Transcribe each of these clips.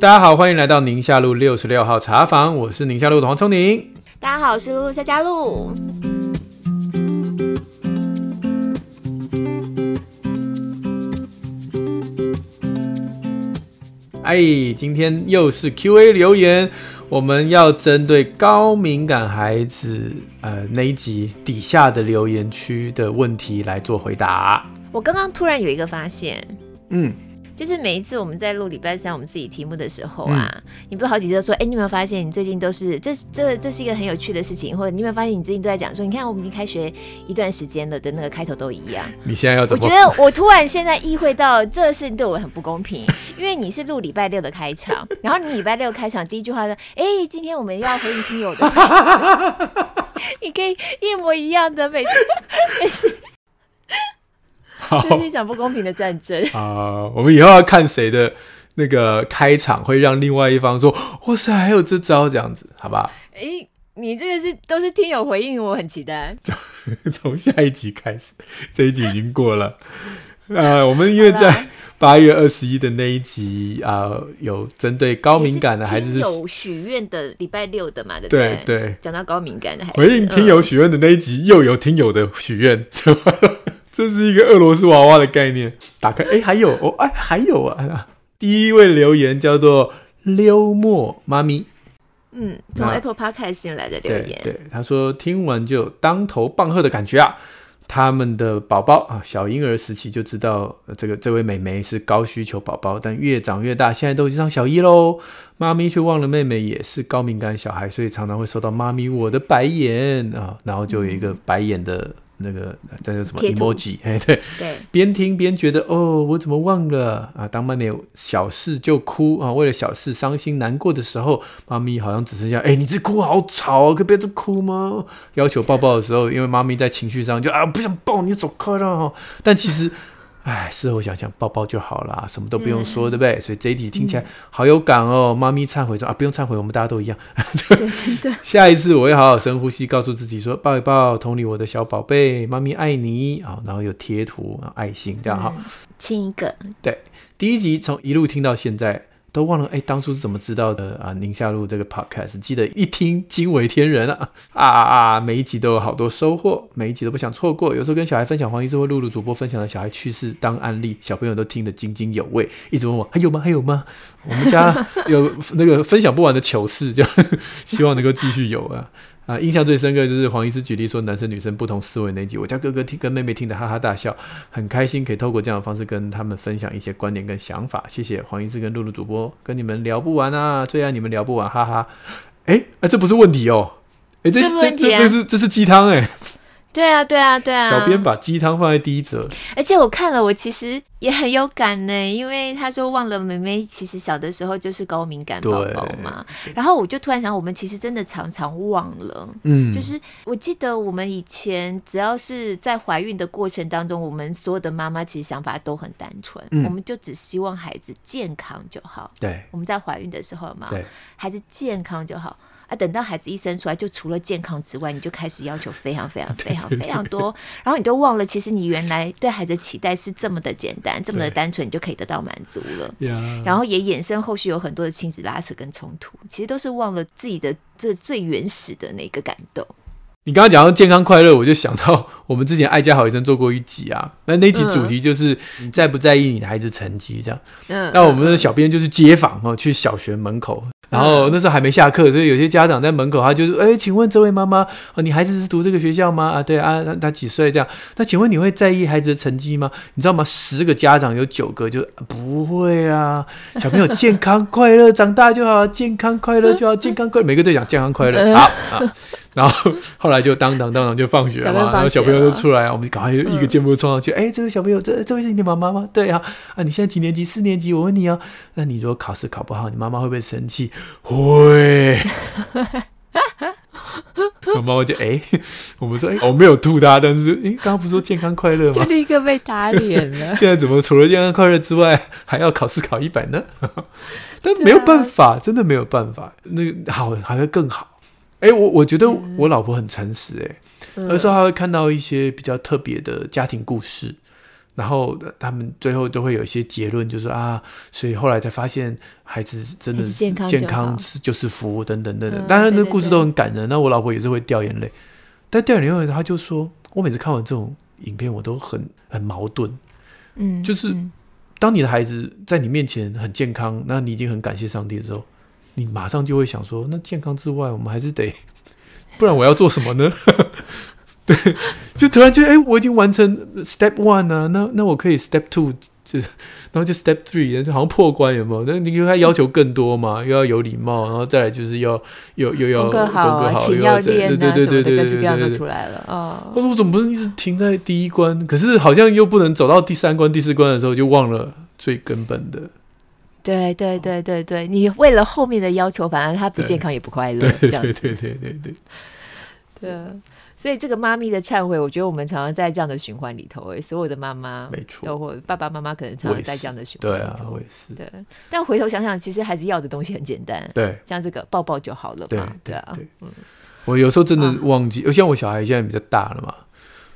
大家好，欢迎来到宁夏路六十六号茶房，我是宁夏路的黄聪宁。大家好，我是露露夏佳露。哎，今天又是 Q&A 留言，我们要针对高敏感孩子呃那一集底下的留言区的问题来做回答。我刚刚突然有一个发现，嗯。就是每一次我们在录礼拜三我们自己题目的时候啊，嗯、你不是好几次都说，哎、欸，你有没有发现你最近都是这这这是一个很有趣的事情，或者你有没有发现你最近都在讲说，你看我们已经开学一段时间了的那个开头都一样。你现在要怎么？我觉得我突然现在意会到这个事情对我很不公平，因为你是录礼拜六的开场，然后你礼拜六开场第一句话说，哎、欸，今天我们要回应听友的，你可以一模一样的每次。这是一场不公平的战争啊、呃！我们以后要看谁的那个开场会让另外一方说：“哇塞，还有这招这样子，好吧？”哎、欸，你这个是都是听友回应，我很期待。从下一集开始，这一集已经过了。啊、呃，我们因为在八月二十一的那一集啊、呃，有针对高敏感的孩子是有许愿的礼拜六的嘛？对不对？对对，讲到高敏感的孩子，回应听友许愿的那一集，又有听友的许愿。这是一个俄罗斯娃娃的概念。打开，哎，还有哦，哎，还有啊。第一位留言叫做溜墨妈咪，嗯，从 Apple Podcast 进来的留言。对，对，他说听完就有当头棒喝的感觉啊。他们的宝宝啊，小婴儿时期就知道这个这位妹妹是高需求宝宝，但越长越大，现在都已经上小一喽。妈咪却忘了妹妹也是高敏感小孩，所以常常会收到妈咪我的白眼啊，然后就有一个白眼的。嗯那个叫做什么 emoji？哎，对对，边听边觉得哦，我怎么忘了啊？当曼有小事就哭啊，为了小事伤心难过的时候，妈咪好像只剩下哎，你这哭好吵，可别这哭吗？要求抱抱的时候，因为妈咪在情绪上就啊，不想抱你走开了。但其实。哎，事后想想，抱抱就好啦，什么都不用说，对，对不对？所以这一集听起来好有感哦。妈咪忏悔说啊，不用忏悔，我们大家都一样。下一次我会好好深呼吸，告诉自己说抱一抱，同理我的小宝贝，妈咪爱你啊。然后有贴图爱心，这样哈，亲一个。对，第一集从一路听到现在。都忘了哎，当初是怎么知道的啊？宁夏路这个 podcast，记得一听惊为天人啊啊啊！每一集都有好多收获，每一集都不想错过。有时候跟小孩分享黄医师或露露主播分享的小孩趣事当案例，小朋友都听得津津有味，一直问我还有吗？还有吗？我们家有那个分享不完的糗事，就 希望能够继续有啊。啊，印象最深刻就是黄医师举例说男生女生不同思维那集，我家哥哥听跟妹妹听得哈哈大笑，很开心可以透过这样的方式跟他们分享一些观点跟想法。谢谢黄医师跟露露主播，跟你们聊不完啊，最爱你们聊不完，哈哈。哎、欸，哎、啊，这不是问题哦，哎、欸，这这这这是这是鸡汤哎。对啊，对啊，对啊！小编把鸡汤放在第一则，而且我看了，我其实也很有感呢，因为他说忘了妹妹其实小的时候就是高敏感宝宝嘛，然后我就突然想，我们其实真的常常忘了，嗯，就是我记得我们以前只要是在怀孕的过程当中，我们所有的妈妈其实想法都很单纯，嗯，我们就只希望孩子健康就好，对，我们在怀孕的时候嘛，对，孩子健康就好。啊，等到孩子一生出来，就除了健康之外，你就开始要求非常非常 非常非常多，然后你都忘了，其实你原来对孩子期待是这么的简单，这么的单纯，你就可以得到满足了。然后也衍生后续有很多的亲子拉扯跟冲突，其实都是忘了自己的这最原始的那个感动。你刚刚讲到健康快乐，我就想到我们之前爱家好医生做过一集啊，那那集主题就是你在不在意你的孩子成绩这样。嗯，那我们的小编就是街访哦，去小学门口。然后那时候还没下课，所以有些家长在门口，他就是：“哎，请问这位妈妈，哦，你孩子是读这个学校吗？啊，对啊，他他几岁？这样？那请问你会在意孩子的成绩吗？你知道吗？十个家长有九个就不会啊。小朋友 健康快乐长大就好，健康快乐就好，健康快乐，每个都讲健康快乐。好啊。然后后来就当当当当就放学了嘛，然后小朋友就出来，我们赶快一个箭步冲上去。哎，这位小朋友，这这位是你的妈妈吗？对啊。啊，你现在几年级？四年级。我问你哦，那你如果考试考不好，你妈妈会不会生气？会，我妈妈就哎，我们说哎，我没有吐他，但是哎，刚刚不是说健康快乐吗？就是一个被打脸了。现在怎么除了健康快乐之外，还要考试考一百呢？但没有办法，啊、真的没有办法。那个好还会更好。哎，我我觉得我老婆很诚实，哎、嗯，有时候她会看到一些比较特别的家庭故事。然后他们最后都会有一些结论，就是啊，所以后来才发现孩子真的健康健康是就是福等等等等。当然，那故事都很感人。那我老婆也是会掉眼泪，但掉眼泪，她就说，我每次看完这种影片，我都很很矛盾。嗯，就是当你的孩子在你面前很健康，那你已经很感谢上帝的时候，你马上就会想说，那健康之外，我们还是得，不然我要做什么呢？对，就突然觉得，哎、欸，我已经完成 step one 啊，那那我可以 step two，就然后就 step three，就好像破关有没有？那你因为他要求更多嘛，又要有礼貌，然后再来就是要又又要功课好啊，勤要练啊，对对对对，各式各样都出来了啊。我说我怎么不是一直停在第一关？可是好像又不能走到第三关、第四关的时候，就忘了最根本的。对对对对对，你为了后面的要求，反而他不健康也不快乐。对对对对对对对。对。所以这个妈咪的忏悔，我觉得我们常常在这样的循环里头，哎，所有的妈妈，没错，都或爸爸妈妈可能常常在这样的循环里头。对啊，我也是。对，但回头想想，其实孩子要的东西很简单，对，像这个抱抱就好了嘛，对对啊。嗯，我有时候真的忘记，像我小孩现在比较大了嘛，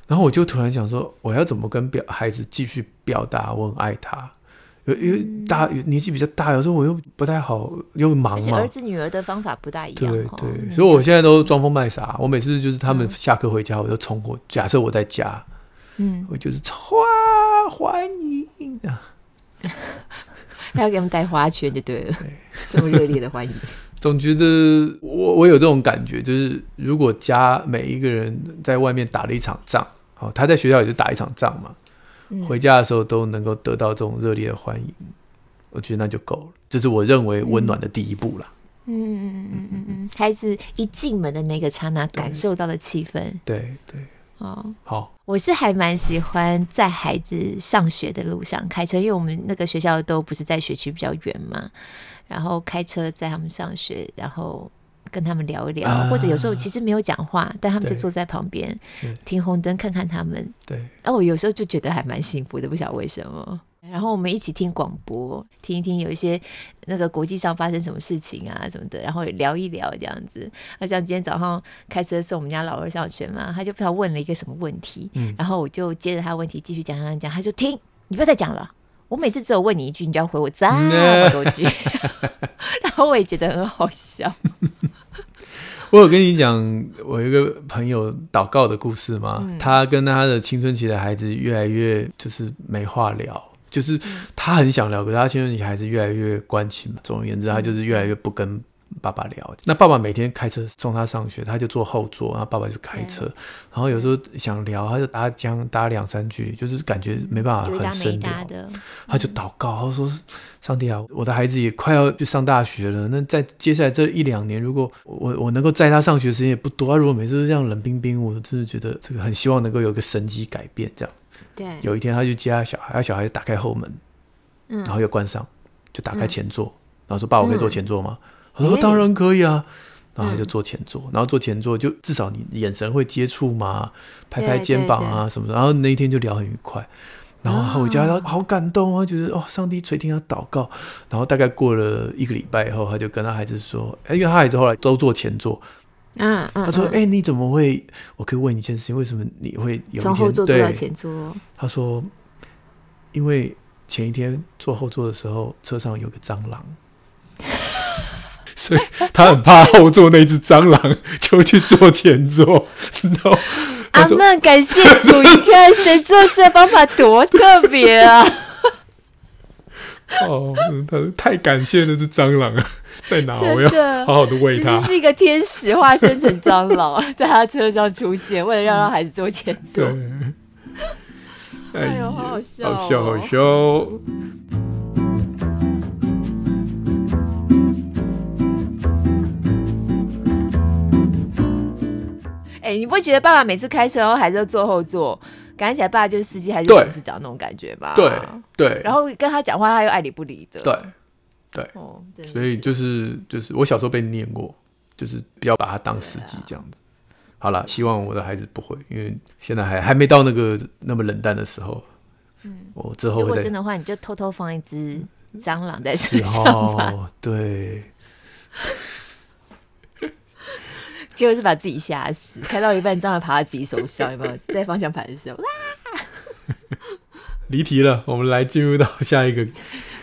然后我就突然想说，我要怎么跟表孩子继续表达我很爱他。因为大年纪比较大，有时候我又不太好，又忙嘛。儿子女儿的方法不大一样。对对，所以我现在都装疯卖傻。我每次就是他们下课回家，我就冲过。假设我在家，嗯，我就是哇欢迎啊，他 要给他们带花圈就对了，这么热烈的欢迎。总觉得我我有这种感觉，就是如果家每一个人在外面打了一场仗，哦，他在学校也是打一场仗嘛。回家的时候都能够得到这种热烈的欢迎，我觉得那就够了。这是我认为温暖的第一步了。嗯嗯嗯嗯嗯嗯，孩子一进门的那个刹那，感受到的气氛。对对。哦，好。我是还蛮喜欢在孩子上学的路上开车，因为我们那个学校都不是在学区比较远嘛，然后开车载他们上学，然后。跟他们聊一聊，啊、或者有时候其实没有讲话，但他们就坐在旁边停红灯，看看他们。对，然后我有时候就觉得还蛮幸福的，不晓得为什么。然后我们一起听广播，听一听有一些那个国际上发生什么事情啊什么的，然后聊一聊这样子。那像今天早上开车送我们家老二上学嘛，他就不知道问了一个什么问题，嗯、然后我就接着他问题继续讲讲讲，他就听，你不要再讲了。我每次只有问你一句，你就要回我这么多句，然后我也觉得很好笑。我有跟你讲，我有一个朋友祷告的故事吗？嗯、他跟他的青春期的孩子越来越就是没话聊，就是他很想聊，可是他青春期孩子越来越关起嘛。总而言之，他就是越来越不跟。爸爸聊，那爸爸每天开车送他上学，他就坐后座，然后爸爸就开车，然后有时候想聊，他就搭讲搭两三句，就是感觉没办法很深聊，他就祷告，他说：“上帝啊，我的孩子也快要去上大学了，那在接下来这一两年，如果我我能够载他上学时间也不多，他如果每次都这样冷冰冰，我真的觉得这个很希望能够有个神迹改变，这样。对，有一天他就接他小孩，他小孩打开后门，嗯，然后又关上，就打开前座，嗯、然后说：‘爸，我可以坐前座吗？’嗯我说当然可以啊，然后他就坐前座，然后坐前座就至少你眼神会接触嘛，拍拍肩膀啊什么的，然后那一天就聊很愉快，然后回家他好感动啊，觉得哦上帝垂听他祷告，然后大概过了一个礼拜以后，他就跟他孩子说，哎因为他孩子后来都坐前座，嗯嗯，他说哎你怎么会？我可以问你一件事情，为什么你会有从后座坐到前座？他说因为前一天坐后座的时候车上有个蟑螂。所以他很怕后座那只蟑螂，就去坐前座。阿曼，感谢主！你看谁做事的方法多特别啊！哦，他太感谢那只蟑螂了，在哪？我要好好的喂它。是一个天使化身成蟑螂，在他车上出现，为了要让孩子坐前座。哎呦，好好笑，哦，好笑，好笑。哎、欸，你不会觉得爸爸每次开车然后还是坐后座，感觉起来爸爸就是司机还是董事长那种感觉吧？对对。然后跟他讲话，他又爱理不理的。对对。哦，所以就是就是我小时候被念过，就是不要把他当司机这样子。啊、好了，希望我的孩子不会，因为现在还还没到那个那么冷淡的时候。嗯。我之后会。如果真的话，你就偷偷放一只蟑螂在身上吧。哦，对。结果是把自己吓死，开到一半，正好爬到自己手上，有没有 在方向盘的时候，哇！离题了，我们来进入到下一个。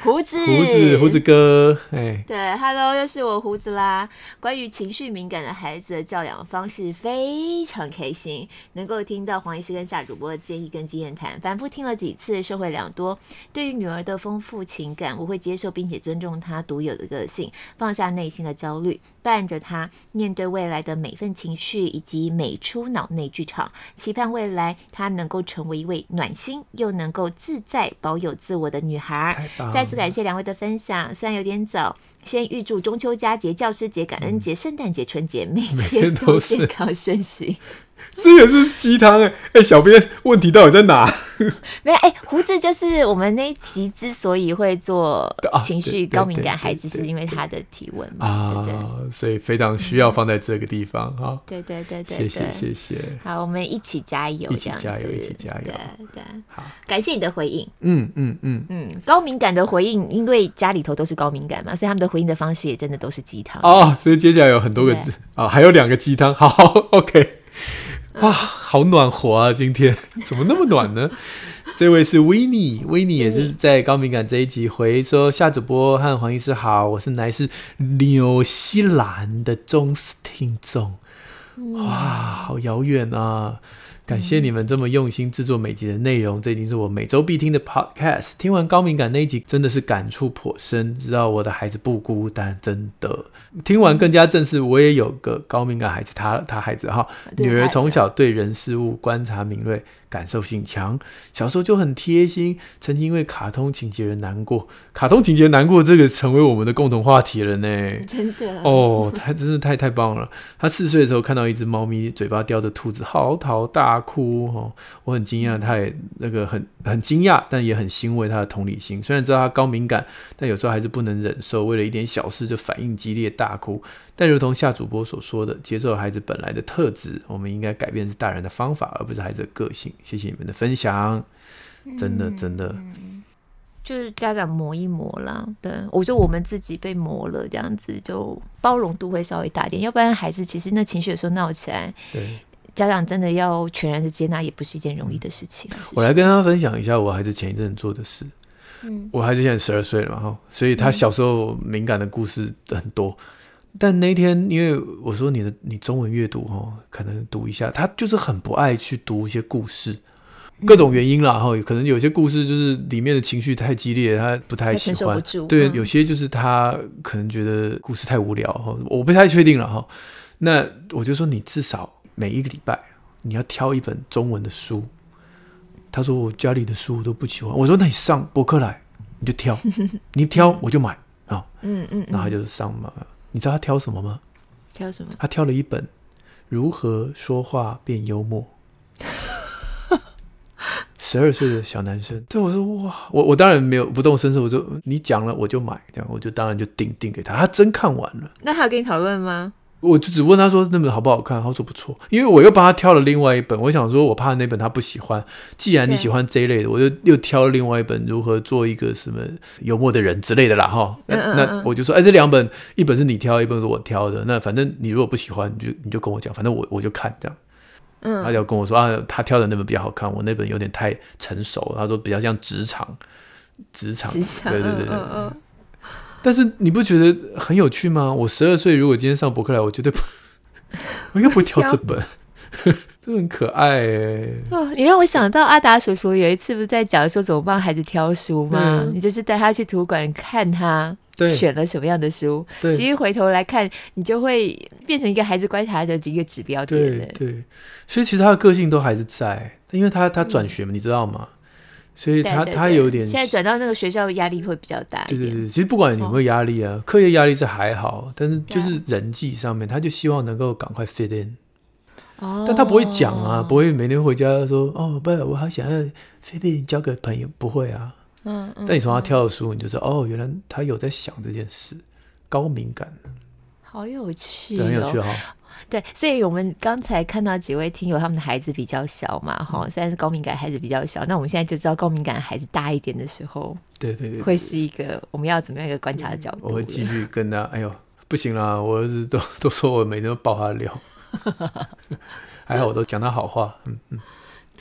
胡子，胡子，胡子哥，哎，对，Hello，又是我胡子啦。关于情绪敏感的孩子的教养方式，非常开心，能够听到黄医师跟夏主播的建议跟经验谈，反复听了几次，收获良多。对于女儿的丰富情感，我会接受并且尊重她独有的个性，放下内心的焦虑，伴着她面对未来的每份情绪以及每出脑内剧场，期盼未来她能够成为一位暖心又能够自在、保有自我的女孩。在感谢两位的分享，虽然有点早，先预祝中秋佳节、教师节、感恩节、圣诞节、春节每天都健康顺心。这也是鸡汤哎哎，小编问题到底在哪？没有哎，胡子就是我们那一集之所以会做情绪高敏感孩子，是因为他的提问嘛，啊、对不对？所以非常需要放在这个地方哈。嗯、对对对对，谢谢谢谢。好，我们一起加油，一起加油，一起加油。对对，好，感谢你的回应。嗯嗯嗯嗯，高敏感的回应，因为家里头都是高敏感嘛，所以他们的回应的方式也真的都是鸡汤哦。所以接下来有很多个字啊，还有两个鸡汤。好，OK。哇，好暖和啊！今天 怎么那么暖呢？这位是维尼，维尼也是在高敏感这一集回说：夏主播和黄医师好，我是来自纽西兰的忠实听众。哇，好遥远啊！感谢你们这么用心制作每集的内容，这已经是我每周必听的 podcast。听完高敏感那一集，真的是感触颇深，知道我的孩子不孤单，真的。听完更加正视，我也有个高敏感孩子，他他孩子哈，女儿从小对人事物观察敏锐。感受性强，小时候就很贴心，曾经因为卡通情节而难过。卡通情节难过，这个成为我们的共同话题了呢。真的哦，他真的太太棒了。他四岁的时候看到一只猫咪嘴巴叼着兔子，嚎啕大哭。哦，我很惊讶，他也那个很很惊讶，但也很欣慰他的同理心。虽然知道他高敏感，但有时候还是不能忍受，为了一点小事就反应激烈大哭。但如同夏主播所说的，接受孩子本来的特质，我们应该改变是大人的方法，而不是孩子的个性。谢谢你们的分享，真的真的，就是家长磨一磨啦。对，我觉得我们自己被磨了，这样子就包容度会稍微大点。要不然孩子其实那情绪有时候闹起来，对家长真的要全然的接纳，也不是一件容易的事情。我来跟大家分享一下我孩子前一阵做的事。嗯，我孩子现在十二岁了嘛，哈所以他小时候敏感的故事很多。但那天，因为我说你的你中文阅读哦，可能读一下，他就是很不爱去读一些故事，各种原因啦哈，可能有些故事就是里面的情绪太激烈，他不太喜欢。对，有些就是他可能觉得故事太无聊哈，我不太确定了哈。那我就说你至少每一个礼拜你要挑一本中文的书。他说我家里的书我都不喜欢。我说那你上博客来你就挑，你挑我就买啊。嗯嗯，然后他就是上嘛。你知道他挑什么吗？挑什么？他挑了一本《如何说话变幽默》。十二岁的小男生，对我说：“哇，我我当然没有不动声色，我就你讲了我就买，这样我就当然就订订给他。他真看完了。那他有跟你讨论吗？”我就只问他说那本好不好看，他说不错，因为我又帮他挑了另外一本，我想说我怕那本他不喜欢，既然你喜欢这一类的，我就又挑了另外一本如何做一个什么幽默的人之类的啦哈。那我就说，哎，这两本一本是你挑，一本是我挑的，那反正你如果不喜欢，你就你就跟我讲，反正我我就看这样。嗯，他就跟我说啊，他挑的那本比较好看，我那本有点太成熟，他说比较像职场，职场，职场对对对对。嗯嗯但是你不觉得很有趣吗？我十二岁，如果今天上博客来，我绝对不，我应该不会挑这本，都很可爱哎。哦，你让我想到阿达叔叔有一次不是在讲说怎么帮孩子挑书吗？嗯、你就是带他去图书馆看他选了什么样的书，对其实回头来看，你就会变成一个孩子观察的一个指标点。对对，所以其实他的个性都还是在，因为他他转学嘛，嗯、你知道吗？所以他他有点现在转到那个学校压力会比较大。对对对，其实不管有没有压力啊，课业压力是还好，但是就是人际上面，他就希望能够赶快 fit in。哦。但他不会讲啊，不会每天回家说哦，不，我好想要 fit in，交个朋友，不会啊。嗯嗯。但你从他挑的书，你就知道哦，原来他有在想这件事，高敏感。好有趣。对，很有趣哈。对，所以我们刚才看到几位听友，他们的孩子比较小嘛，哈、嗯，虽然是高敏感孩子比较小，那我们现在就知道高敏感孩子大一点的时候，对对对，会是一个我们要怎么样一个观察的角度？我会继续跟他，哎呦，不行啦，我儿子都 都说我每天都爆他的料，还好我都讲他好话，嗯嗯。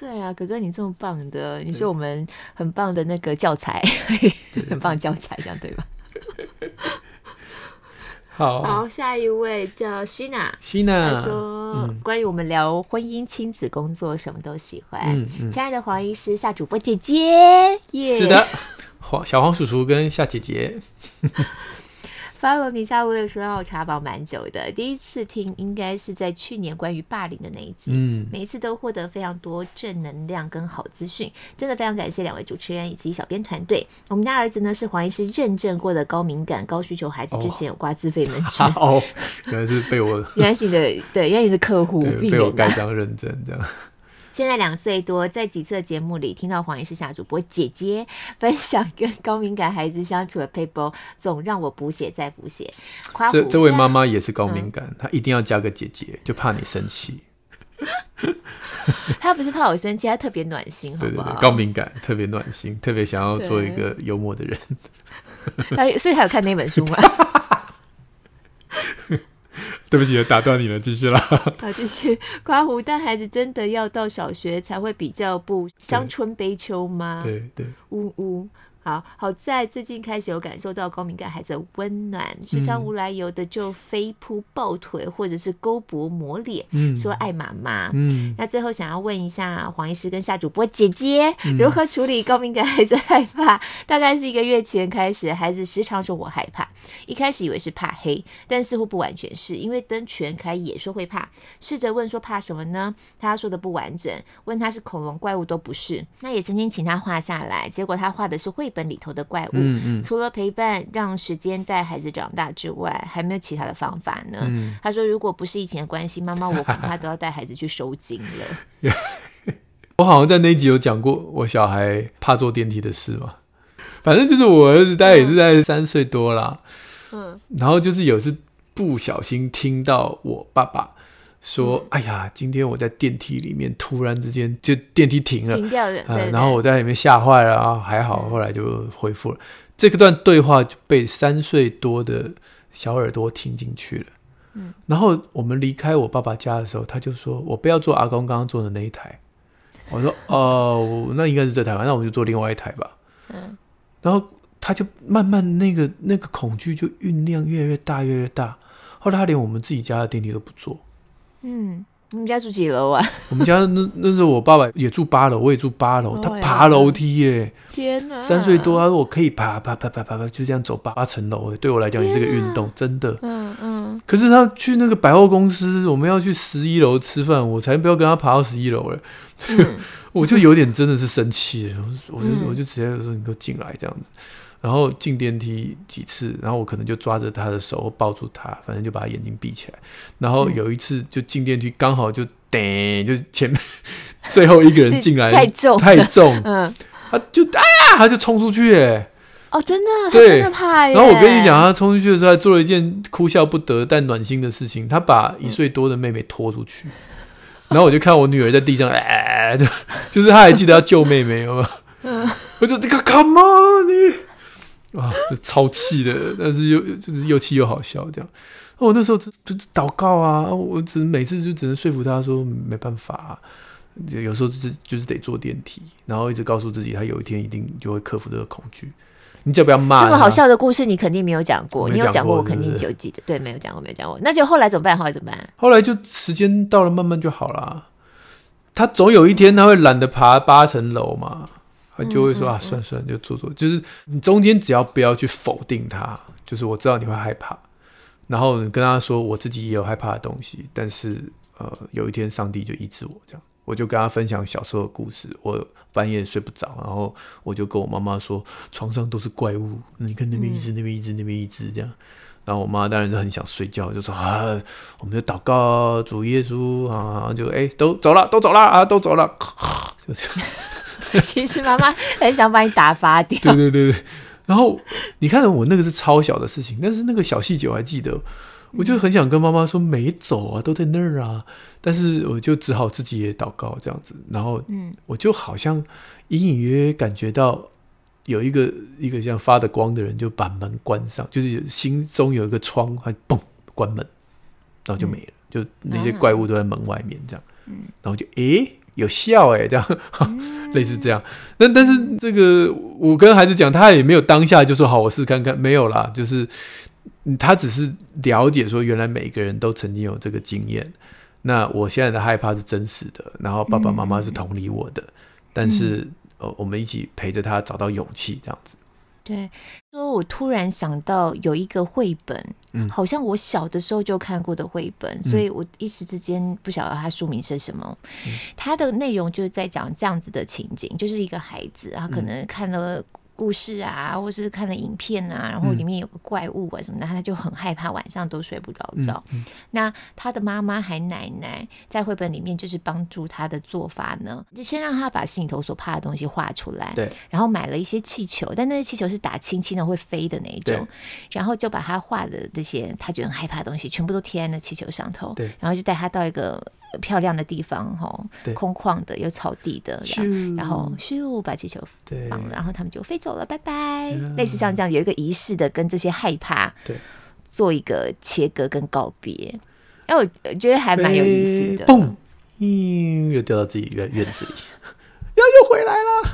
对啊，哥哥你这么棒的，你是我们很棒的那个教材，很棒的教材，这样对吧？好，好，下一位叫希娜，希娜他说、嗯、关于我们聊婚姻、亲子、工作，什么都喜欢。嗯嗯、亲爱的黄医师、夏主播姐姐，yeah、是的，黄小黄叔叔跟夏姐姐。follow 你下午的时候茶宝蛮久的，第一次听应该是在去年关于霸凌的那一集，嗯，每一次都获得非常多正能量跟好资讯，真的非常感谢两位主持人以及小编团队。我们家儿子呢是黄医师认证过的高敏感、高需求孩子，之前有挂自费门诊。哦，原来是被我 原来是的，对，原来是客户被我盖章认证这样。现在两岁多，在几次的节目里听到黄医师夏主播姐姐分享跟高敏感孩子相处的 paper，，总让我补血再补血。这这位妈妈也是高敏感，嗯、她一定要加个姐姐，就怕你生气。她不是怕我生气，她特别暖心，好不好？对对对，高敏感特别暖心，特别想要做一个幽默的人。她所以她有看那本书吗？对不起，打断你了，继续了。好，继续。刮胡，但孩子真的要到小学才会比较不伤春悲秋吗？对对，呜呜。好好在最近开始有感受到高敏感孩子的温暖，时常无来由的就飞扑抱腿，或者是勾脖抹脸，嗯、说爱妈妈。嗯，那最后想要问一下黄医师跟夏主播姐姐，如何处理高敏感孩子害怕？嗯、大概是一个月前开始，孩子时常说我害怕，一开始以为是怕黑，但似乎不完全是因为灯全开也说会怕。试着问说怕什么呢？他说的不完整，问他是恐龙怪物都不是。那也曾经请他画下来，结果他画的是绘本。本里头的怪物，嗯嗯、除了陪伴、让时间带孩子长大之外，还没有其他的方法呢。嗯、他说：“如果不是疫情的关系，妈妈我恐怕都要带孩子去收金了。”我好像在那一集有讲过我小孩怕坐电梯的事嘛。反正就是我儿子大概也是在三岁多啦，嗯，然后就是有次不小心听到我爸爸。说，哎呀，今天我在电梯里面，突然之间就电梯停了，停掉了，然后我在里面吓坏了啊，还好，后来就恢复了。嗯、这个段对话就被三岁多的小耳朵听进去了。嗯，然后我们离开我爸爸家的时候，他就说我不要坐阿公刚刚坐的那一台。我说哦，那应该是这台吧，那我们就坐另外一台吧。嗯，然后他就慢慢那个那个恐惧就酝酿越来越大，越来越大。后来他连我们自己家的电梯都不坐。嗯，你们家住几楼啊？我们家那那时候我爸爸也住八楼，我也住八楼。他爬楼梯耶！天哪！三岁多，他说我可以爬爬爬爬爬爬，就这样走八层楼。对我来讲也是个运动，真的。嗯嗯。可是他去那个百货公司，我们要去十一楼吃饭，我才不要跟他爬到十一楼了。我就有点真的是生气了，我就我就直接说你给我进来这样子。然后进电梯几次，然后我可能就抓着他的手抱住他，反正就把他眼睛闭起来。然后有一次就进电梯，刚好就噔，就前面最后一个人进来，太重。太重，嗯，他就啊，他就冲出去，哎，哦，真的，对，真的怕。然后我跟你讲，他冲出去的时候，还做了一件哭笑不得但暖心的事情，他把一岁多的妹妹拖出去，然后我就看我女儿在地上，哎，就就是他还记得要救妹妹，有吗？嗯，我就这个 come on 你。啊，这超气的，但是又就是又气又好笑这样。我那时候就祷告啊，我只每次就只能说服他说没办法啊，有时候就是就是得坐电梯，然后一直告诉自己他有一天一定就会克服这个恐惧。你只要不要骂。这么好笑的故事你肯定没有讲过，你有讲过我肯定就记得。对，没有讲过，没有讲过。那就后来怎么办？后来怎么办？后来就时间到了，慢慢就好了。他总有一天他会懒得爬八层楼嘛。他就会说啊，算算就做做，就是你中间只要不要去否定他，就是我知道你会害怕，然后你跟他说我自己也有害怕的东西，但是呃有一天上帝就医治我，这样。我就跟他分享小时候的故事，我半夜睡不着，然后我就跟我妈妈说床上都是怪物，你看那边一只，那边一只，那边一只这样，然后我妈当然是很想睡觉，就说啊，我们就祷告主耶稣啊，就哎都走了，都走了啊，都走了，就这样。其实妈妈很想把你打发掉。对对对。对，然后你看我那个是超小的事情，但是那个小细节我还记得，我就很想跟妈妈说没走啊，都在那儿啊，但是我就只好自己也祷告这样子，然后嗯，我就好像隐隐约约感觉到有一个一个像发的光的人就把门关上，就是心中有一个窗，还嘣关门，然后就没了，就那些怪物都在门外面这样，嗯，然后就诶。有效哎，这样、嗯、类似这样。那但是这个我跟孩子讲，他也没有当下就说好，我试看看，没有啦，就是他只是了解说，原来每个人都曾经有这个经验。那我现在的害怕是真实的，然后爸爸妈妈是同理我的，嗯、但是呃，我们一起陪着他找到勇气，这样子。对，说我突然想到有一个绘本，嗯，好像我小的时候就看过的绘本，嗯，所以我一时之间不晓得它书名是什么。嗯，它的内容就是在讲这样子的情景，就是一个孩子，他可能看了。故事啊，或是看了影片啊，然后里面有个怪物啊什么的，嗯、他就很害怕，晚上都睡不着觉。嗯嗯、那他的妈妈还奶奶在绘本里面就是帮助他的做法呢，就先让他把心里头所怕的东西画出来，对，然后买了一些气球，但那些气球是打轻轻的会飞的那一种，然后就把他画的这些他觉得很害怕的东西全部都贴在那气球上头，对，然后就带他到一个。漂亮的地方，哈，空旷的，有草地的，然后咻把气球放了，然后他们就飞走了，拜拜。类似像这样有一个仪式的，跟这些害怕做一个切割跟告别。哎，我觉得还蛮有意思的。嘣，嗯，又掉到自己一个院子里，然后又回来了。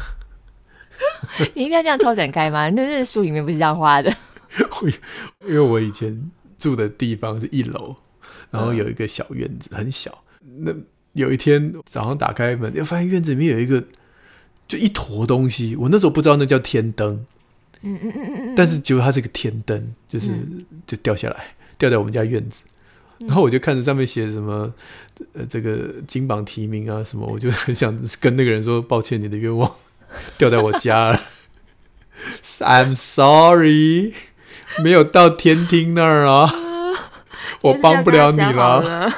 你一定要这样超展开吗？那那书里面不是这样画的。因为我以前住的地方是一楼，然后有一个小院子，很小。那有一天早上打开门，又发现院子里面有一个，就一坨东西。我那时候不知道那叫天灯，嗯嗯嗯嗯，但是结果它是个天灯，就是就掉下来，掉在我们家院子。然后我就看着上面写什么，呃，这个金榜题名啊什么，我就很想跟那个人说，抱歉，你的愿望 掉在我家了，I'm sorry，没有到天厅那儿啊，我帮不了你了。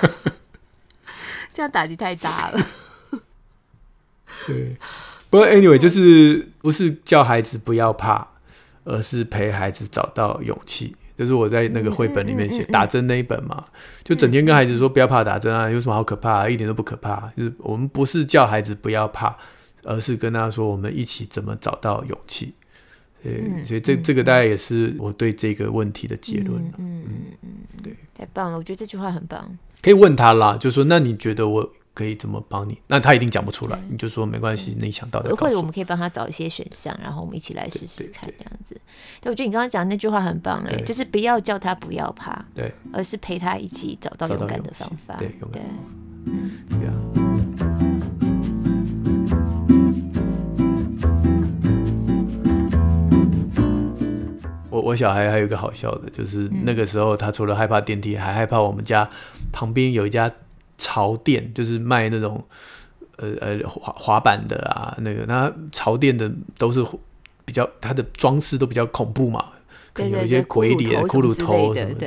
这样打击太大了。对，不过 anyway，就是不是叫孩子不要怕，而是陪孩子找到勇气。就是我在那个绘本里面写打针那一本嘛，就整天跟孩子说不要怕打针啊，有什么好可怕啊？一点都不可怕。就是我们不是叫孩子不要怕，而是跟他说我们一起怎么找到勇气。对，所以这这个大概也是我对这个问题的结论。嗯嗯嗯，对，太棒了，我觉得这句话很棒。可以问他啦，就说那你觉得我可以怎么帮你？那他一定讲不出来，你就说没关系，你想到的。或者我们可以帮他找一些选项，然后我们一起来试试看，这样子。对，我觉得你刚刚讲的那句话很棒哎，就是不要叫他不要怕，对，而是陪他一起找到勇敢的方法。对，勇敢。嗯，对啊。我我小孩还有一个好笑的，就是那个时候他除了害怕电梯，还害怕我们家。旁边有一家潮店，就是卖那种呃呃滑滑板的啊，那个那潮店的都是比较，它的装饰都比较恐怖嘛，可能有一些鬼脸、骷髅头什么的。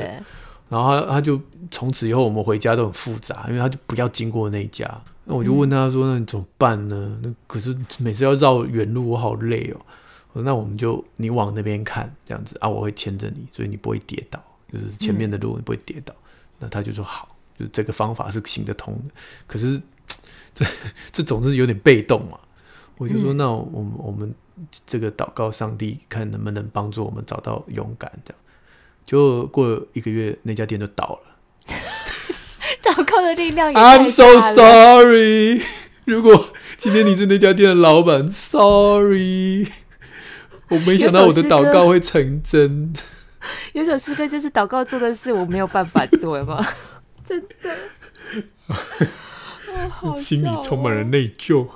然后他他就从此以后我们回家都很复杂，因为他就不要经过那一家。那我就问他说：“那你怎么办呢？那可是每次要绕远路，我好累哦。”我说：“那我们就你往那边看，这样子啊，我会牵着你，所以你不会跌倒，就是前面的路你不会跌倒。”那他就说好。就这个方法是行得通的，可是这这总是有点被动嘛。我就说，那我们我们这个祷告上帝，看能不能帮助我们找到勇敢。这样，就过了一个月，那家店就倒了。祷告的力量也。I'm so sorry。如果今天你是那家店的老板，sorry，我没想到我的祷告会成真。有首诗歌就是祷告做的事，我没有办法做吗？真的，哦、心里充满了内疚。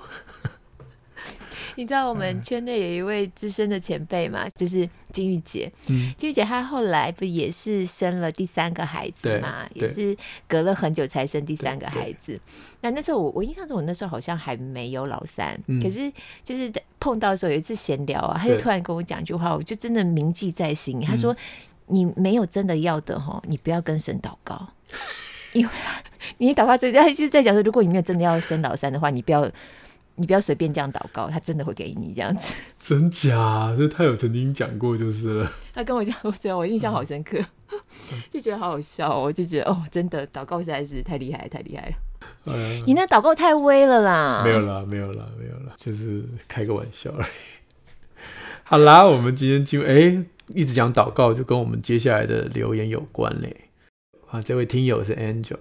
你知道我们圈内有一位资深的前辈嘛？就是金玉姐。嗯，金玉姐她后来不也是生了第三个孩子嘛？也是隔了很久才生第三个孩子。那那时候我我印象中我那时候好像还没有老三，嗯、可是就是碰到的时候有一次闲聊啊，他就突然跟我讲一句话，我就真的铭记在心。他说：“你没有真的要的哈，你不要跟神祷告。”因为 你祷告这，他就是在讲说，如果你没有真的要生老三的话，你不要，你不要随便这样祷告，他真的会给你这样子。真假？这他有曾经讲过就是了。他跟我讲，我觉得我印象好深刻，嗯、就觉得好好笑，我就觉得哦，真的祷告实在是太厉害，太厉害了。哎、你那祷告太威了啦！没有啦，没有啦，没有啦，就是开个玩笑而已。好啦，我们今天就哎，一直讲祷告，就跟我们接下来的留言有关嘞。啊，这位听友是 Angel，Angel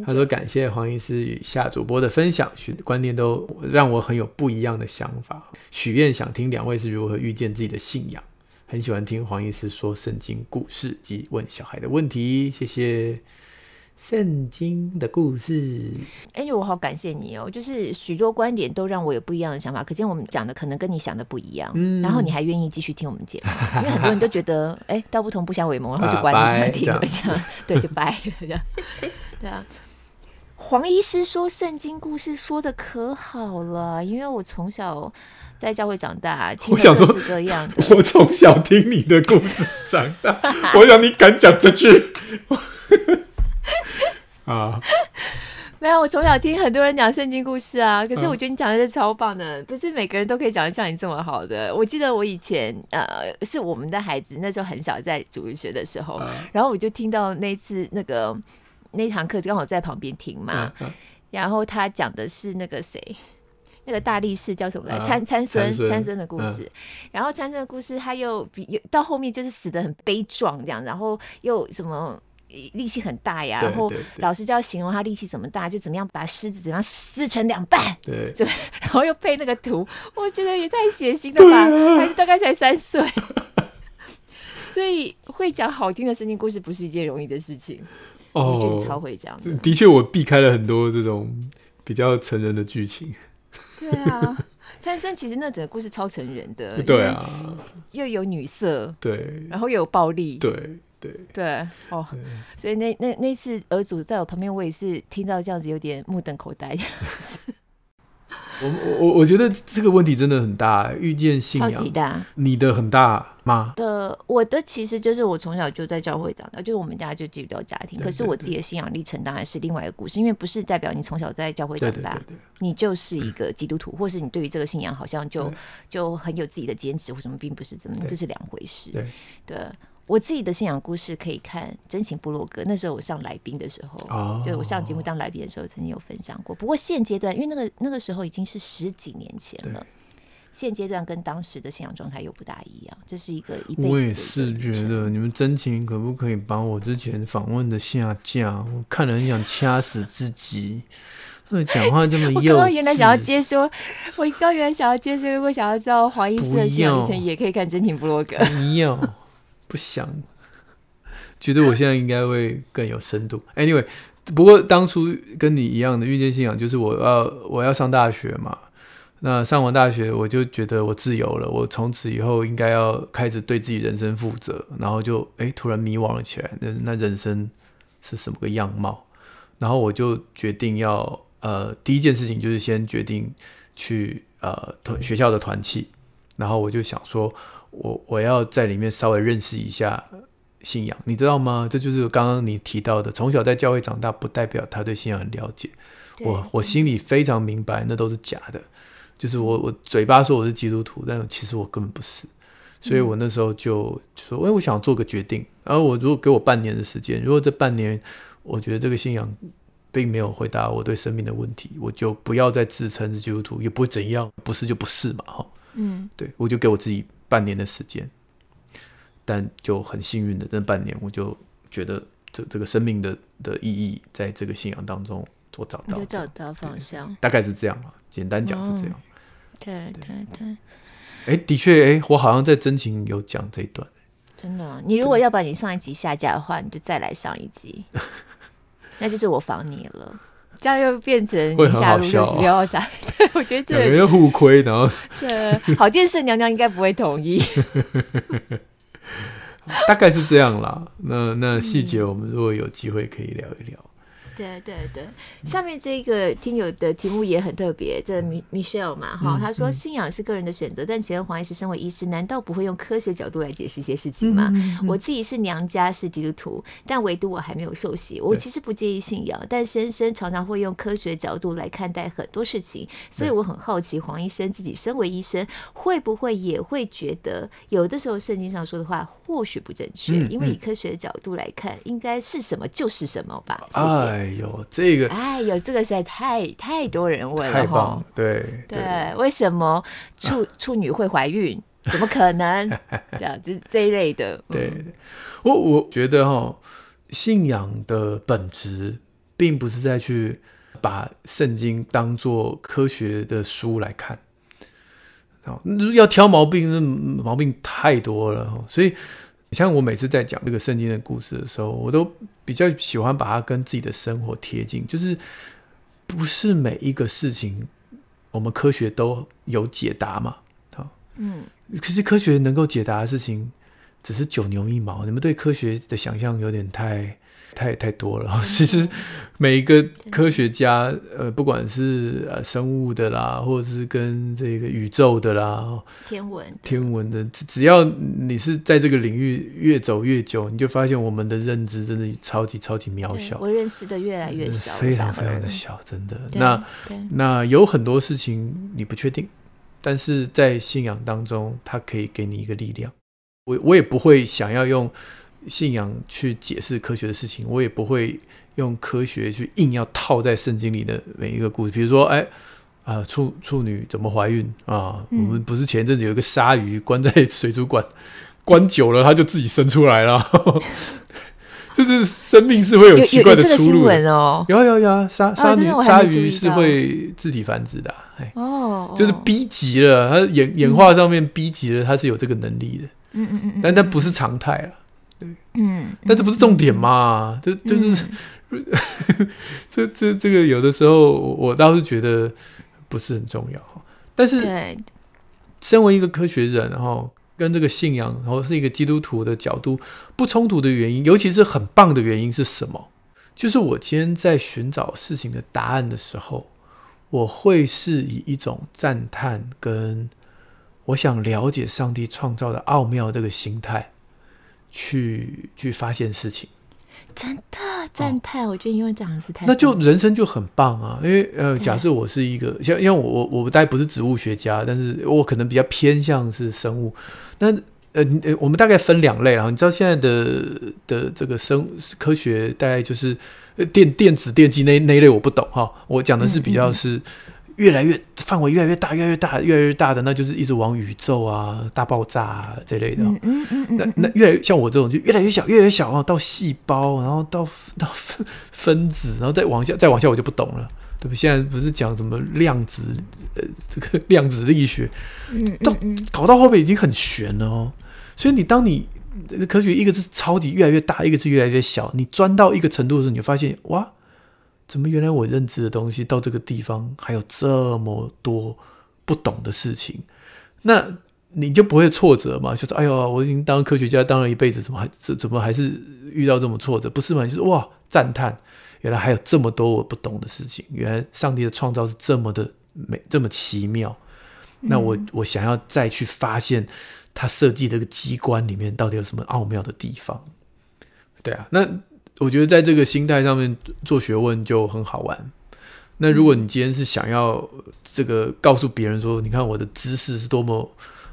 他说感谢黄医师与夏主播的分享，许观念都让我很有不一样的想法。许愿想听两位是如何遇见自己的信仰，很喜欢听黄医师说圣经故事及问小孩的问题，谢谢。圣经的故事，哎、欸，我好感谢你哦！就是许多观点都让我有不一样的想法，可见我们讲的可能跟你想的不一样。嗯，然后你还愿意继续听我们节目，因为很多人都觉得，哎、欸，道不同不相为谋，然后就关了，不想听了，这样对，就掰了这样。对啊，黄医师说圣经故事说的可好了，因为我从小在教会长大，听各式各样的。我从小听你的故事长大，我想你敢讲这句。啊，没有，我从小听很多人讲圣经故事啊，可是我觉得你讲的是超棒的，不是每个人都可以讲得像你这么好的。我记得我以前呃，是我们的孩子那时候很小，在主日学的时候，然后我就听到那次那个那堂课刚好在旁边听嘛，然后他讲的是那个谁，那个大力士叫什么来，参参孙参孙的故事，然后参孙的故事他又比到后面就是死的很悲壮这样，然后又什么。力气很大呀，然后老师就要形容他力气怎么大，就怎么样把狮子怎么样撕成两半，对，对，然后又配那个图，我觉得也太血腥了吧，啊、孩子大概才三岁，所以会讲好听的圣经故事不是一件容易的事情。哦，我觉得超会讲的，的确我避开了很多这种比较成人的剧情。对啊，参孙其实那整个故事超成人的，对啊，又有女色，对，然后又有暴力，对。对对哦，对所以那那那次儿主在我旁边，我也是听到这样子，有点目瞪口呆。我我我觉得这个问题真的很大，遇见信仰超级大。你的很大吗？的我的其实就是我从小就在教会长大，就是我们家就基督教家庭。可是我自己的信仰历程当然是另外一个故事，因为不是代表你从小在教会长大，你就是一个基督徒，或是你对于这个信仰好像就就很有自己的坚持或什么，并不是这么，这是两回事。对对。我自己的信仰故事可以看真情部落格，那时候我上来宾的时候，哦、对我上节目当来宾的时候，曾经有分享过。不过现阶段，因为那个那个时候已经是十几年前了，对现阶段跟当时的信仰状态又不大一样。这是一个一辈子。我也是觉得，你们真情可不可以把我之前访问的下架？我看了很想掐死自己。讲话这么 幼稚。我刚刚原来想要接说，我刚刚原来想要接说，如果想要知道黄医师的信仰历程，也可以看真情部落格。不要。不想，觉得我现在应该会更有深度。Anyway，不过当初跟你一样的遇见信仰，就是我要我要上大学嘛。那上完大学，我就觉得我自由了，我从此以后应该要开始对自己人生负责。然后就哎，突然迷惘了起来，那那人生是什么个样貌？然后我就决定要呃，第一件事情就是先决定去呃团学校的团契。然后我就想说。我我要在里面稍微认识一下信仰，你知道吗？这就是刚刚你提到的，从小在教会长大，不代表他对信仰很了解。我我心里非常明白，那都是假的。就是我我嘴巴说我是基督徒，但其实我根本不是。所以我那时候就说，哎，我想做个决定。然后我如果给我半年的时间，如果这半年我觉得这个信仰并没有回答我对生命的问题，我就不要再自称是基督徒，也不会怎样，不是就不是嘛，哈。嗯，对，我就给我自己。半年的时间，但就很幸运的，这半年我就觉得这这个生命的的意义，在这个信仰当中我找到，有找到方向，大概是这样嘛。简单讲是这样。对对对。哎，的确，哎，我好像在真情有讲这一段。真的，你如果要把你上一集下架的话，你就再来上一集，那就是我防你了。这样又变成会很好笑，哦，对，我觉得两个互亏，然后 对，好电视娘娘应该不会同意，大概是这样啦。那那细节我们如果有机会可以聊一聊。对对对，下面这个听友的题目也很特别，这米 Michelle 嘛哈，他说信仰是个人的选择，但请问黄医师，身为医师，难道不会用科学角度来解释一些事情吗？我自己是娘家是基督徒，但唯独我还没有受洗。我其实不介意信仰，但先生常常会用科学角度来看待很多事情，所以我很好奇，黄医生自己身为医生，会不会也会觉得有的时候圣经上说的话或许不正确？因为以科学的角度来看，应该是什么就是什么吧？谢谢。哎呦，这个哎呦，这个实在太太多人问了，太棒了，对对，对，为什么处 处女会怀孕？怎么可能？这样这这一类的，对，我我觉得哈，信仰的本质并不是在去把圣经当做科学的书来看。要挑毛病，那毛病太多了。所以，像我每次在讲这个圣经的故事的时候，我都比较喜欢把它跟自己的生活贴近。就是不是每一个事情，我们科学都有解答嘛？好，嗯，可是科学能够解答的事情，只是九牛一毛。你们对科学的想象有点太……太太多了，其实每一个科学家，呃，不管是呃生物的啦，或者是跟这个宇宙的啦，天文天文的，只只要你是在这个领域越走越久，你就发现我们的认知真的超级超级渺小，我认识的越来越小，非常非常的小，真的。那那有很多事情你不确定，但是在信仰当中，它可以给你一个力量。我我也不会想要用。信仰去解释科学的事情，我也不会用科学去硬要套在圣经里的每一个故事。比如说，哎，啊、呃，处处女怎么怀孕啊？嗯、我们不是前阵子有一个鲨鱼关在 水族馆，关久了它就自己生出来了。就是生命是会有奇怪的出路的哦。有有有，鲨鲨鱼鲨鱼是会自体繁殖的、啊。哎哦，就是逼急了，它演演化上面逼急了，它是有这个能力的。嗯嗯嗯，但但不是常态了。对嗯，但这不是重点嘛？这、嗯、就，就是，嗯、这 这这个有的时候我倒是觉得不是很重要。但是，身为一个科学人，然后跟这个信仰，然后是一个基督徒的角度不冲突的原因，尤其是很棒的原因是什么？就是我今天在寻找事情的答案的时候，我会是以一种赞叹跟我想了解上帝创造的奥妙这个心态。去去发现事情，真的赞叹，我觉得因为这样是太……那就人生就很棒啊！因为呃，假设我是一个像，因为我我我大概不是植物学家，但是我可能比较偏向是生物。那呃呃，我们大概分两类啊。你知道现在的的这个生科学大概就是电电子电机那那一类，我不懂哈。我讲的是比较是。嗯嗯越来越范围越来越大，越来越大，越来越大的，那就是一直往宇宙啊、大爆炸啊这类的。嗯嗯嗯，那那越来越像我这种，就越来越小，越来越小啊，到细胞，然后到到分分子，然后再往下，再往下我就不懂了，对不对？现在不是讲什么量子，呃，这个量子力学，嗯，到搞到后面已经很悬了哦。所以你当你科学一个是超级越来越大，一个是越来越小，你钻到一个程度的时候，你就发现哇。怎么原来我认知的东西到这个地方还有这么多不懂的事情？那你就不会挫折嘛？就是哎呦，我已经当科学家当了一辈子，怎么还怎怎么还是遇到这么挫折？不是嘛？就是哇，赞叹，原来还有这么多我不懂的事情。原来上帝的创造是这么的美，这么奇妙。那我我想要再去发现他设计这个机关里面到底有什么奥妙的地方？对啊，那。我觉得在这个心态上面做学问就很好玩。那如果你今天是想要这个告诉别人说，你看我的知识是多么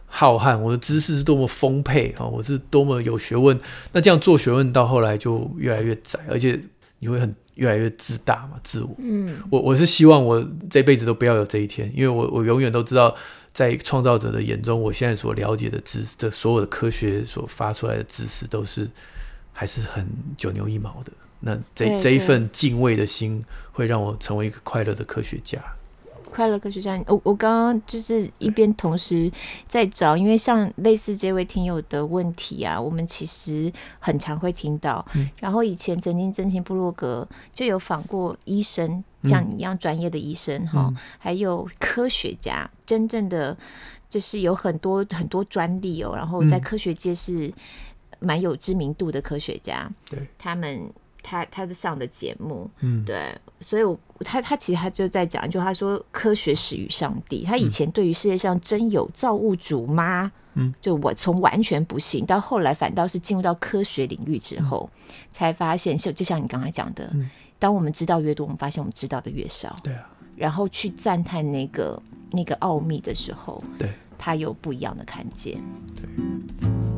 浩瀚，我的知识是多么丰沛啊，我是多么有学问，那这样做学问到后来就越来越窄，而且你会很越来越自大嘛，自我。嗯，我我是希望我这辈子都不要有这一天，因为我我永远都知道，在创造者的眼中，我现在所了解的知识，这所有的科学所发出来的知识都是。还是很九牛一毛的。那这这一份敬畏的心，会让我成为一个快乐的科学家。快乐科学家，我我刚刚就是一边 同时在找，因为像类似这位听友的问题啊，我们其实很常会听到。嗯、然后以前曾经真情部落格就有访过医生，像你一样专业的医生哈，嗯、还有科学家，真正的就是有很多很多专利哦，然后在科学界是。蛮有知名度的科学家，对，他们他他的上的节目，嗯，对，所以我他他其实他就在讲，就他说科学始于上帝。他以前对于世界上真有造物主吗？嗯，就我从完全不信，到后来反倒是进入到科学领域之后，嗯、才发现，就就像你刚才讲的，嗯、当我们知道越多，我们发现我们知道的越少，对啊，然后去赞叹那个那个奥秘的时候，对，他有不一样的看见，对。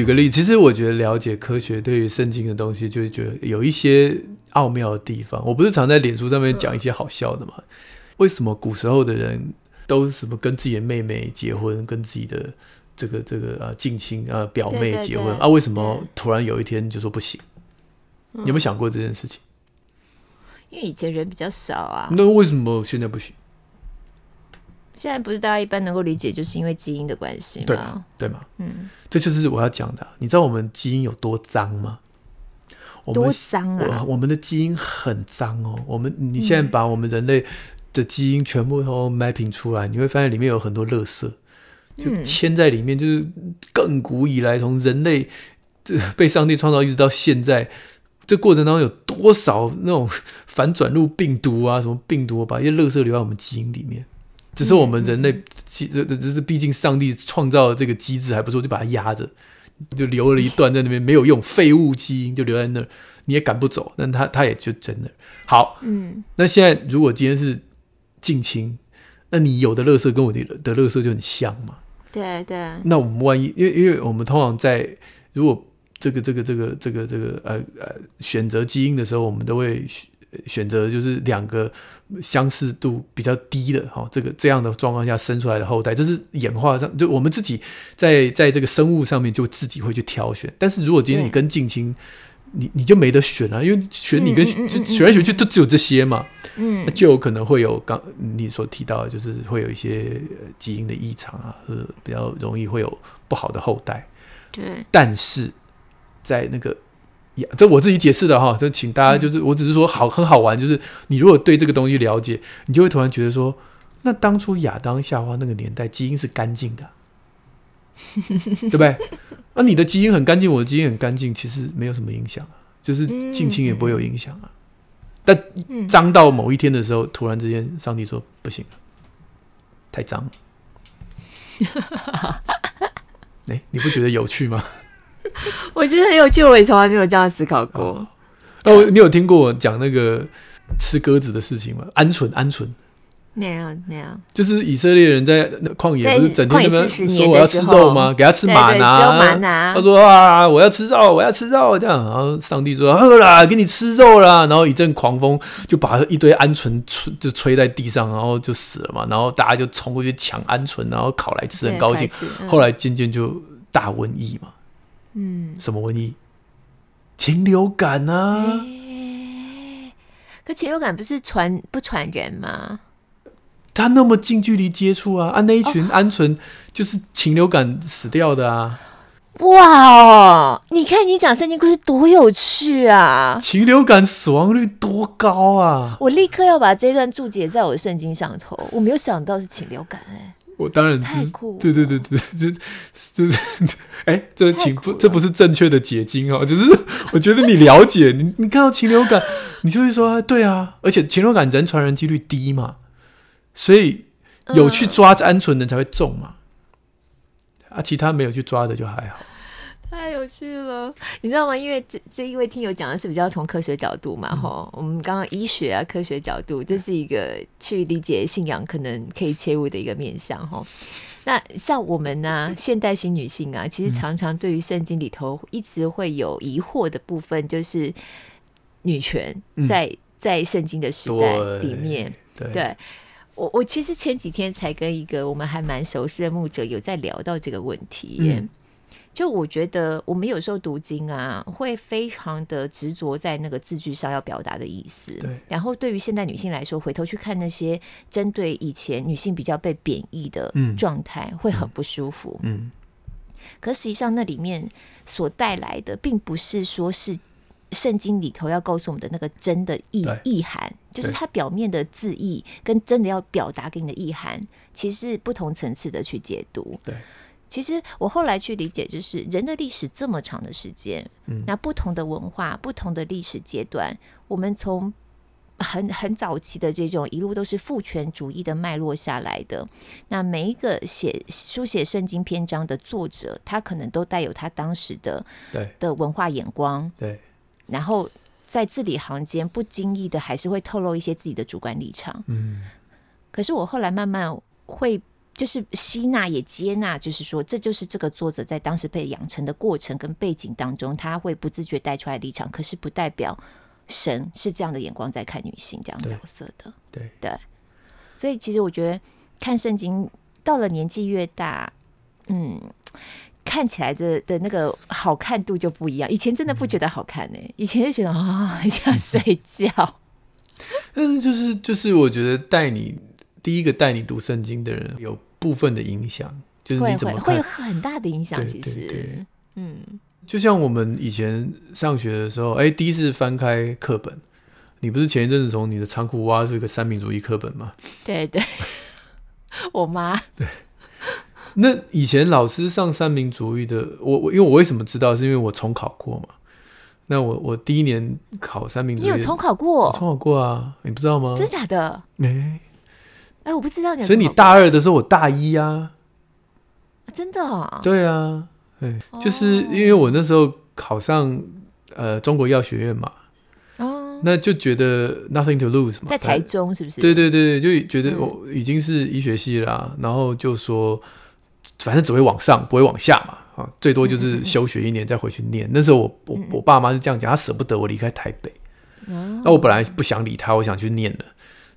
举个例子，其实我觉得了解科学对于圣经的东西，就是觉得有一些奥妙的地方。我不是常在脸书上面讲一些好笑的嘛？为什么古时候的人都是什么跟自己的妹妹结婚，跟自己的这个这个呃近亲呃表妹结婚啊，为什么突然有一天就说不行？你有没有想过这件事情？因为以前人比较少啊。那为什么现在不行？现在不是大家一般能够理解，就是因为基因的关系吗？对对吗？嗯，这就是我要讲的。你知道我们基因有多脏吗？多脏啊！我们的基因很脏哦。我们你现在把我们人类的基因全部都 mapping 出来，嗯、你会发现里面有很多垃圾，就嵌在里面。就是亘古以来，从人类这 被上帝创造一直到现在，这过程当中有多少那种 反转录病毒啊，什么病毒，把一些垃圾留在我们基因里面。只是我们人类，其实这这是毕竟上帝创造的这个机制还不错，就把它压着。就留了一段在那边没有用，废物基因就留在那儿，你也赶不走。但他他也就真的好，嗯。那现在如果今天是近亲，那你有的乐色跟我的的乐色就很像嘛？对对。那我们万一，因为因为我们通常在如果这个这个这个这个这个呃呃选择基因的时候，我们都会选择就是两个。相似度比较低的哈，这个这样的状况下生出来的后代，这是演化上就我们自己在在这个生物上面就自己会去挑选。但是如果今天你跟近亲，你你就没得选了，因为选你跟就选来选去都只有这些嘛，嗯，那就有可能会有刚你所提到的，就是会有一些基因的异常啊，呃，比较容易会有不好的后代。对，但是在那个。这我自己解释的哈，就请大家就是，嗯、我只是说好很好玩，就是你如果对这个东西了解，你就会突然觉得说，那当初亚当夏娃那个年代基因是干净的，对不对？那、啊、你的基因很干净，我的基因很干净，其实没有什么影响啊，就是近亲也不会有影响啊。但脏到某一天的时候，突然之间上帝说不行了，太脏了。哎，你不觉得有趣吗？我觉得很有趣，我也从来没有这样思考过。哦，哦，你有听过我讲那个吃鸽子的事情吗？鹌鹑，鹌鹑，没有，没有。就是以色列人在旷野，不是整天那边说我要吃肉吗？给他吃马拿，他说啊，我要吃肉，我要吃肉，这样。然后上帝说，饿了，给你吃肉啦。然后一阵狂风就把一堆鹌鹑吹，就吹在地上，然后就死了嘛。然后大家就冲过去抢鹌鹑，然后烤来吃，很高兴。嗯、后来渐渐就大瘟疫嘛。嗯，什么瘟疫？禽流感啊！欸、可禽流感不是传不传人吗？他那么近距离接触啊，啊，那一群鹌鹑就是禽流感死掉的啊！哇哦，你看你讲圣经故事多有趣啊！禽流感死亡率多高啊！我立刻要把这段注解在我的圣经上头。我没有想到是禽流感哎、欸。我当然太酷，对对对对，就就是，哎、欸，这情不，这不是正确的结晶哦，就是我觉得你了解，你你看到禽流感，你就会说，对啊，而且禽流感人传人几率低嘛，所以有去抓鹌鹑的才会中嘛，啊，其他没有去抓的就还好。太有趣了，你知道吗？因为这这一位听友讲的是比较从科学角度嘛，吼、嗯，我们刚刚医学啊，科学角度，这是一个去理解信仰可能可以切入的一个面向，吼。那像我们呢、啊，现代型女性啊，其实常常对于圣经里头一直会有疑惑的部分，就是女权在、嗯、在圣经的时代里面，对，对。我我其实前几天才跟一个我们还蛮熟悉的牧者有在聊到这个问题。嗯就我觉得，我们有时候读经啊，会非常的执着在那个字句上要表达的意思。对。然后对于现代女性来说，回头去看那些针对以前女性比较被贬义的状态，会很不舒服。可实际上，那里面所带来的，并不是说是圣经里头要告诉我们的那个真的意意涵，就是它表面的字义跟真的要表达给你的意涵，其实是不同层次的去解读。对。其实我后来去理解，就是人的历史这么长的时间，嗯，那不同的文化、不同的历史阶段，我们从很很早期的这种一路都是父权主义的脉络下来的。那每一个写书写圣经篇章的作者，他可能都带有他当时的对的文化眼光，对。然后在字里行间不经意的还是会透露一些自己的主观立场，嗯。可是我后来慢慢会。就是吸纳也接纳，就是说，这就是这个作者在当时被养成的过程跟背景当中，他会不自觉带出来的立场。可是不代表神是这样的眼光在看女性这样角色的。对对，对，所以其实我觉得看圣经到了年纪越大，嗯，看起来的的那个好看度就不一样。以前真的不觉得好看呢、欸，以前就觉得啊，很想睡觉。但是就是就是，我觉得带你第一个带你读圣经的人有部分的影响，就是你怎么看会会有很大的影响。其实，对对对嗯，就像我们以前上学的时候，哎，第一次翻开课本，你不是前一阵子从你的仓库挖出一个三民主义课本吗？对对，我妈对。那以前老师上三民主义的，我我因为我为什么知道，是因为我重考过嘛。那我我第一年考三民主义，你有重考过？重考过啊，你不知道吗？真假的？没、欸，哎，我不知道你。所以你大二的时候，我大一啊。啊真的啊？对啊，哎，就是因为我那时候考上呃中国药学院嘛，哦，那就觉得 nothing to lose 嘛，在台中是不是？对对对，就觉得我已经是医学系啦，嗯、然后就说反正只会往上，不会往下嘛。啊最多就是休学一年再回去念。那时候我我我爸妈是这样讲，他舍不得我离开台北。那我本来不想理他，我想去念的。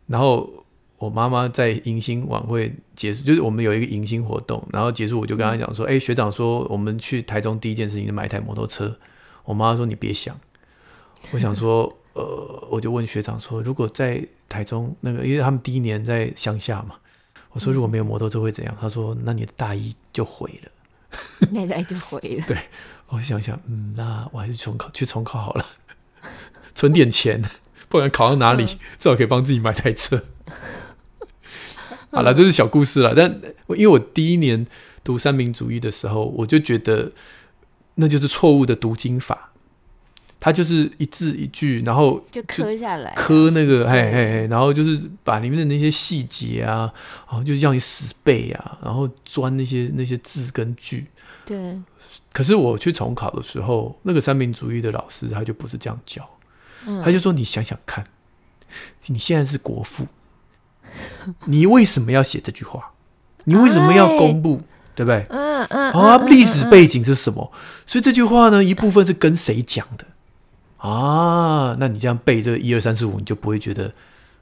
然后我妈妈在迎新晚会结束，就是我们有一个迎新活动，然后结束我就跟她讲说：“哎，学长说我们去台中第一件事情是买一台摩托车。”我妈说：“你别想。”我想说，呃，我就问学长说：“如果在台中那个，因为他们第一年在乡下嘛，我说如果没有摩托车会怎样？”他说：“那你的大一就毁了。”那来就毁了。对，我想想，嗯，那我还是重考，去重考好了，存点钱，不管考到哪里，嗯、至少可以帮自己买台车。好了，这是小故事了。但因为我第一年读三民主义的时候，我就觉得那就是错误的读经法。它就是一字一句，然后就刻下来，刻那个，嘿嘿嘿，然后就是把里面的那些细节啊，然后就让你死背啊，然后钻那些那些字跟句。对。可是我去重考的时候，那个三民主义的老师他就不是这样教，嗯、他就说：“你想想看，你现在是国父，你为什么要写这句话？你为什么要公布？哎、对不对？嗯嗯。啊，历史背景是什么？所以这句话呢，一部分是跟谁讲的？”啊，那你这样背这个一二三四五，你就不会觉得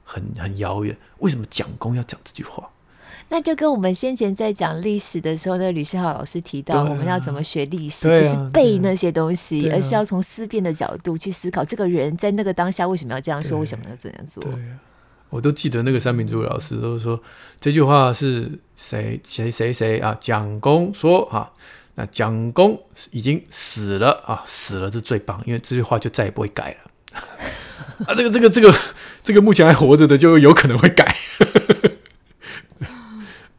很很遥远。为什么蒋公要讲这句话？那就跟我们先前在讲历史的时候，那吕世浩老师提到，我们要怎么学历史，啊、不是背那些东西，啊、而是要从思辨的角度去思考这个人在那个当下为什么要这样说，为什么要这样做。对啊，我都记得那个三民主老师都是说这句话是谁谁谁谁啊，蒋公说啊。那蒋公已经死了啊，死了是最棒，因为这句话就再也不会改了。啊，这个这个这个这个目前还活着的就有可能会改，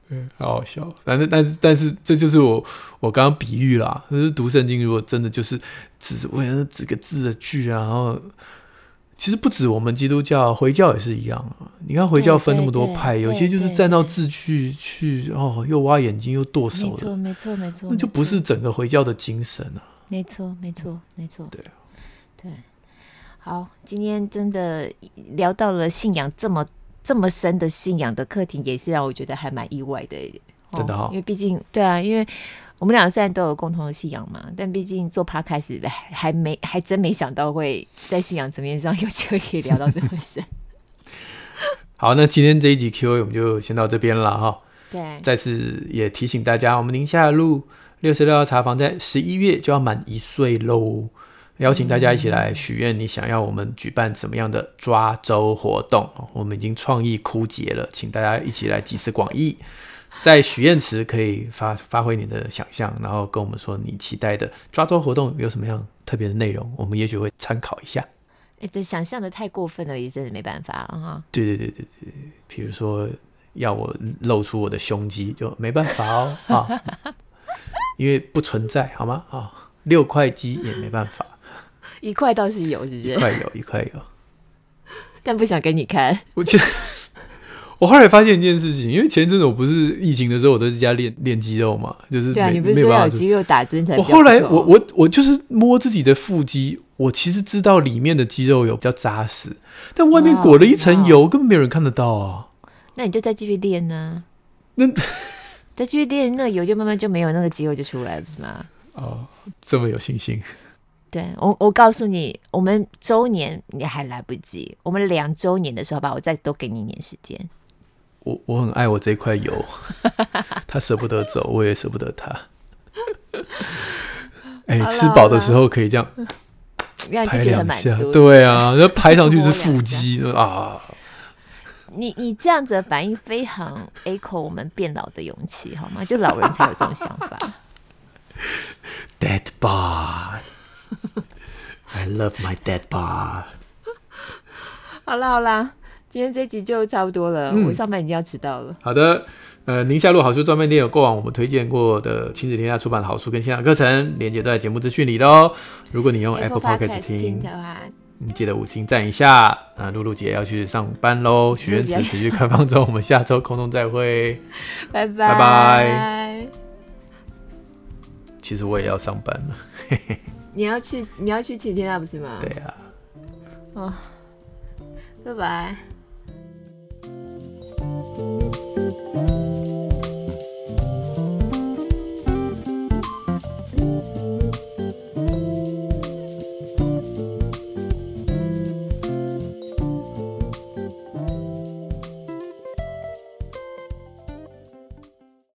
嗯，好好笑。反正但是但是这就是我我刚刚比喻啦，就是读圣经如果真的就是只为了几个字的句啊，然后。其实不止我们基督教，回教也是一样啊。你看回教分那么多派，有些就是站到字去去哦，又挖眼睛又剁手的，没错没错没错，那就不是整个回教的精神啊。没错没错没错，对对。好，今天真的聊到了信仰这么这么深的信仰的课题，也是让我觉得还蛮意外的，真的哈。因为毕竟对啊，因为。我们俩虽然都有共同的信仰嘛，但毕竟做 Podcast 还没还真没想到会在信仰层面上有机会可以聊到这么深。好，那今天这一集 Q&A 我们就先到这边了哈。对，再次也提醒大家，我们宁夏路六十六号茶房在十一月就要满一岁喽，邀请大家一起来许愿，你想要我们举办什么样的抓周活动？我们已经创意枯竭了，请大家一起来集思广益。在许愿池可以发发挥你的想象，然后跟我们说你期待的抓周活动有什么样特别的内容，我们也许会参考一下。哎、想象的太过分了，也真的没办法啊。哈，对对对对对，比如说要我露出我的胸肌，就没办法哦啊，因为不存在，好吗？啊，六块肌也没办法，一块倒是有，是不是？一块有，一块有，但不想给你看。我觉得。我后来发现一件事情，因为前一阵子我不是疫情的时候，我都在家练练肌肉嘛，就是对啊，你不是说要有肌肉打针才？我后来我我我就是摸自己的腹肌，我其实知道里面的肌肉有比较扎实，但外面裹了一层油，根本没有人看得到啊。那你就再继续练呢？那 再继续练，那个油就慢慢就没有，那个肌肉就出来了，不是吗？哦，这么有信心？对我，我告诉你，我们周年你还来不及，我们两周年的时候吧，我再多给你一点时间。我我很爱我这块油，他舍不得走，我也舍不得他。哎、欸，吃饱的时候可以这样拍两下，对啊，那拍上去是腹肌啊。你你这样子的反应非常 echo 我们变老的勇气，好吗？就老人才有这种想法。Dead bar, I love my dead bod。好啦好啦，今天这集就差不多了，嗯、我上班已经要迟到了。好的，呃，宁夏路好书专卖店有过往我们推荐过的亲子天下出版的好书跟线上课程，连接都在节目资讯里的哦。如果你用 Apple Podcast 听的话。你记得五星赞一下那！露露姐要去上班喽，许愿池持续开放中，我们下周空中再会，拜拜拜拜。其实我也要上班了，你要去你要去晴天下，不是吗？对啊，哦，拜拜。Thank you.